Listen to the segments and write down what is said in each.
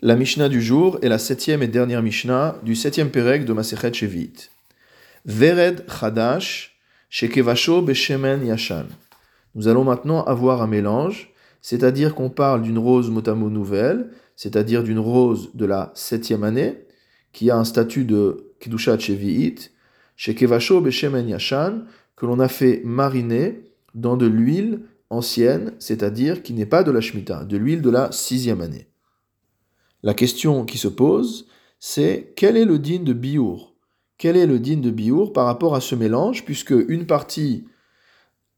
La Mishnah du jour est la septième et dernière Mishnah du septième Pérec de Masechet Shevit. Vered Chadash Shekevasho Beshemen Yashan. Nous allons maintenant avoir un mélange, c'est-à-dire qu'on parle d'une rose motamo nouvelle, c'est-à-dire d'une rose de la septième année, qui a un statut de Kedushat Shevi'it, Shekevasho Beshemen Yashan, que l'on a fait mariner dans de l'huile ancienne, c'est-à-dire qui n'est pas de la Shemitah, de l'huile de la sixième année. La question qui se pose, c'est quel est le din de biour Quel est le din de biour par rapport à ce mélange, puisque une partie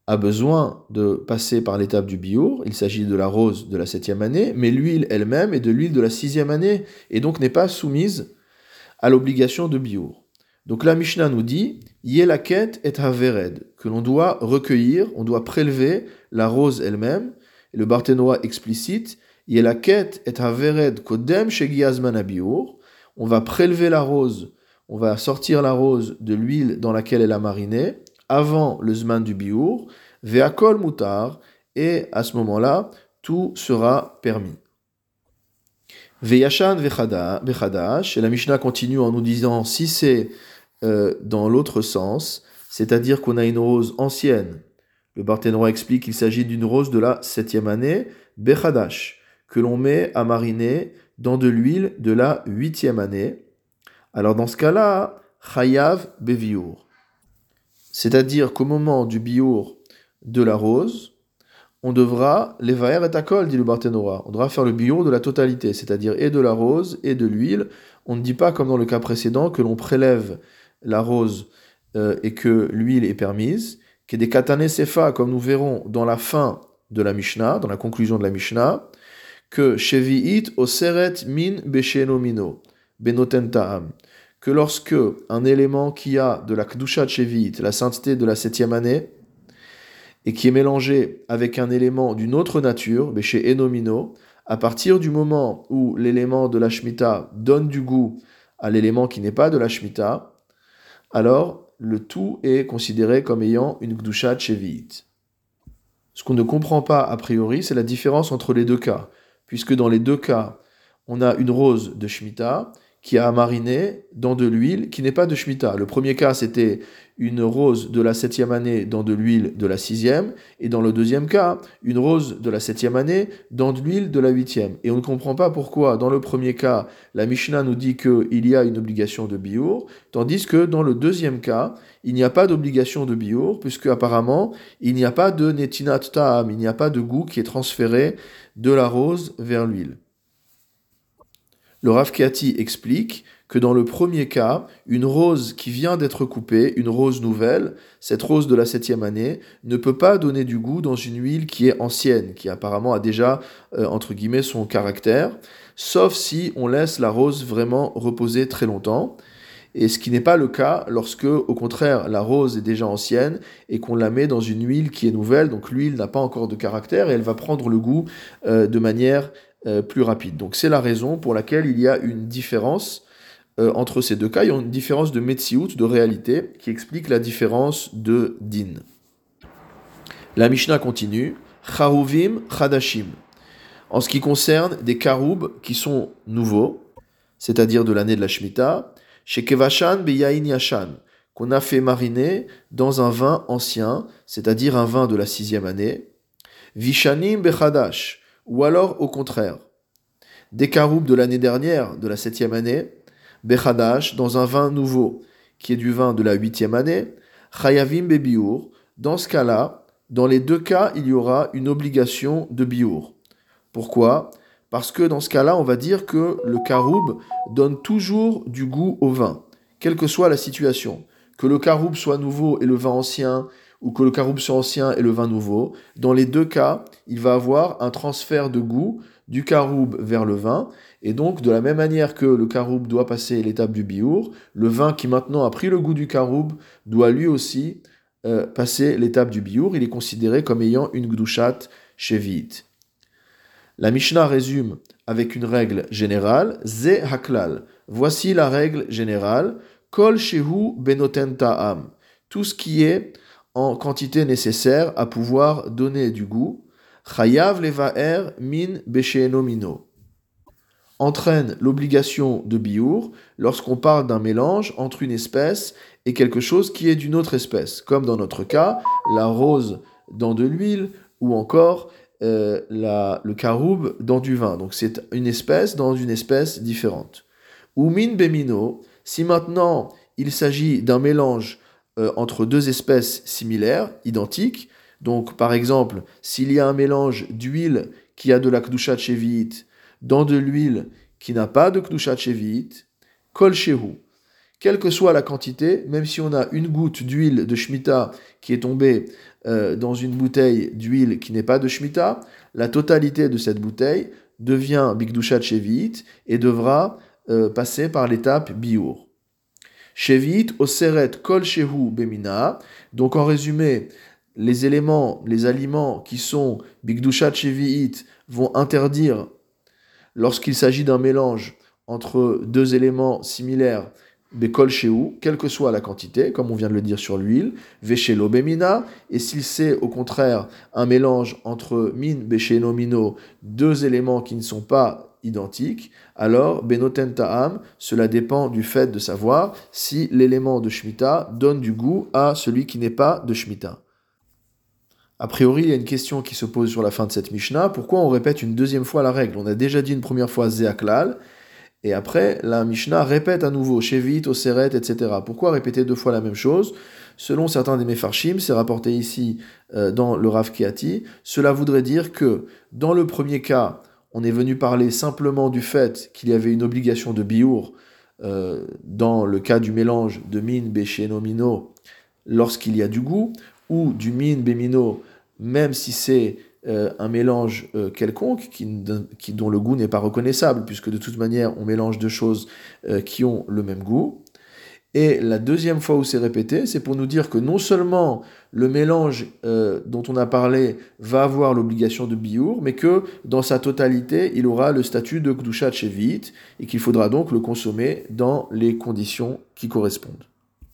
a besoin de passer par l'étape du biour, il s'agit de la rose de la septième année, mais l'huile elle-même est de l'huile de la sixième année, et donc n'est pas soumise à l'obligation de biour. Donc la Mishnah nous dit, Yelaket et Havered, que l'on doit recueillir, on doit prélever la rose elle-même, et le Barthénois explicite, Yelaket et Havered Kodem On va prélever la rose, on va sortir la rose de l'huile dans laquelle elle a mariné avant le Zman du Biour, Veakol Mutar, et à ce moment-là, tout sera permis. Veyashan Vechadash, et la Mishnah continue en nous disant si c'est euh, dans l'autre sens, c'est-à-dire qu'on a une rose ancienne. Le Barthénois explique qu'il s'agit d'une rose de la septième année, Bechadash que l'on met à mariner dans de l'huile de la huitième année. Alors dans ce cas-là, chayav beviour. C'est-à-dire qu'au moment du biour de la rose, on devra les et takol, dit le Barthénora. On devra faire le biour de la totalité, c'est-à-dire et de la rose et de l'huile. On ne dit pas, comme dans le cas précédent, que l'on prélève la rose euh, et que l'huile est permise. Que des katane sefa, comme nous verrons dans la fin de la Mishnah, dans la conclusion de la Mishnah, que Oseret Min que lorsque un élément qui a de la Kdusha Shevi'it, la sainteté de la septième année, et qui est mélangé avec un élément d'une autre nature, à partir du moment où l'élément de la Shemitah donne du goût à l'élément qui n'est pas de la Shemitah, alors le tout est considéré comme ayant une Kdusha Shevi'it. Ce qu'on ne comprend pas a priori, c'est la différence entre les deux cas puisque dans les deux cas, on a une rose de Shemitah qui a mariné dans de l'huile qui n'est pas de Shemitah. Le premier cas, c'était une rose de la septième année dans de l'huile de la sixième, et dans le deuxième cas, une rose de la septième année dans de l'huile de la huitième. Et on ne comprend pas pourquoi, dans le premier cas, la Mishnah nous dit qu'il y a une obligation de biour, tandis que dans le deuxième cas, il n'y a pas d'obligation de biour, puisque apparemment, il n'y a pas de netinat ta'am, il n'y a pas de goût qui est transféré de la rose vers l'huile. Le Rav explique que dans le premier cas, une rose qui vient d'être coupée, une rose nouvelle, cette rose de la septième année, ne peut pas donner du goût dans une huile qui est ancienne, qui apparemment a déjà, euh, entre guillemets, son caractère, sauf si on laisse la rose vraiment reposer très longtemps. Et ce qui n'est pas le cas lorsque, au contraire, la rose est déjà ancienne et qu'on la met dans une huile qui est nouvelle, donc l'huile n'a pas encore de caractère et elle va prendre le goût euh, de manière euh, plus rapide. Donc c'est la raison pour laquelle il y a une différence euh, entre ces deux cas. Il y a une différence de metsiout, de réalité, qui explique la différence de din. La Mishnah continue. Charuvim chadashim. En ce qui concerne des karoub qui sont nouveaux, c'est-à-dire de l'année de la Shemitah, chez Kevashan Beyain Yashan, qu'on a fait mariner dans un vin ancien, c'est-à-dire un vin de la sixième année, Vishanim Bechadash, ou alors au contraire, des caroubes de l'année dernière, de la septième année, Bechadash, dans un vin nouveau, qui est du vin de la huitième année, Chayavim Bebiur, dans ce cas-là, dans les deux cas, il y aura une obligation de biour. Pourquoi? Parce que dans ce cas-là, on va dire que le caroub donne toujours du goût au vin, quelle que soit la situation. Que le caroub soit nouveau et le vin ancien, ou que le caroub soit ancien et le vin nouveau, dans les deux cas, il va avoir un transfert de goût du caroub vers le vin. Et donc, de la même manière que le caroub doit passer l'étape du biour, le vin qui maintenant a pris le goût du caroub doit lui aussi euh, passer l'étape du biour. Il est considéré comme ayant une gdushat chevite. La Mishnah résume avec une règle générale, Ze Haklal. Voici la règle générale, Kol Shehu Benoten Ta'am. Tout ce qui est en quantité nécessaire à pouvoir donner du goût. Chayav Levaer Min Beshenomino. entraîne l'obligation de biour lorsqu'on parle d'un mélange entre une espèce et quelque chose qui est d'une autre espèce, comme dans notre cas, la rose dans de l'huile ou encore euh, le caroube dans du vin. Donc c'est une espèce dans une espèce différente. Ou min bemino, si maintenant il s'agit d'un mélange euh, entre deux espèces similaires, identiques, donc par exemple, s'il y a un mélange d'huile qui a de la kdusha cheviit dans de l'huile qui n'a pas de kdusha cheviit, kol shehu. Quelle que soit la quantité, même si on a une goutte d'huile de shmita qui est tombée euh, dans une bouteille d'huile qui n'est pas de shmita, la totalité de cette bouteille devient bigdushat cheviit et devra euh, passer par l'étape biour. Shevit oseret kol shehu bemina. Donc en résumé, les éléments, les aliments qui sont bigdushat cheviit vont interdire lorsqu'il s'agit d'un mélange entre deux éléments similaires Bekol Shehu, quelle que soit la quantité, comme on vient de le dire sur l'huile, Veshelo Bemina, et s'il c'est au contraire un mélange entre min, Besheno Mino, deux éléments qui ne sont pas identiques, alors Benoten Ta'am, cela dépend du fait de savoir si l'élément de Shemitah donne du goût à celui qui n'est pas de Shemitah. A priori, il y a une question qui se pose sur la fin de cette Mishnah. Pourquoi on répète une deuxième fois la règle? On a déjà dit une première fois Zeaklal, et après, la Mishnah répète à nouveau, Shevit, Oseret, etc. Pourquoi répéter deux fois la même chose? Selon certains des Mefarshim, c'est rapporté ici euh, dans le Rav Kiati, cela voudrait dire que dans le premier cas, on est venu parler simplement du fait qu'il y avait une obligation de biour euh, dans le cas du mélange de min, béchéno, mino, lorsqu'il y a du goût, ou du min, bémino, même si c'est euh, un mélange euh, quelconque qui, dont le goût n'est pas reconnaissable, puisque de toute manière on mélange deux choses qui ont le même goût. Et la deuxième fois où c'est répété, c'est pour nous dire que non seulement le mélange dont on a parlé va avoir l'obligation de biour, mais que dans sa totalité, il aura le statut de Kdusha et qu'il faudra donc le consommer dans les conditions qui correspondent.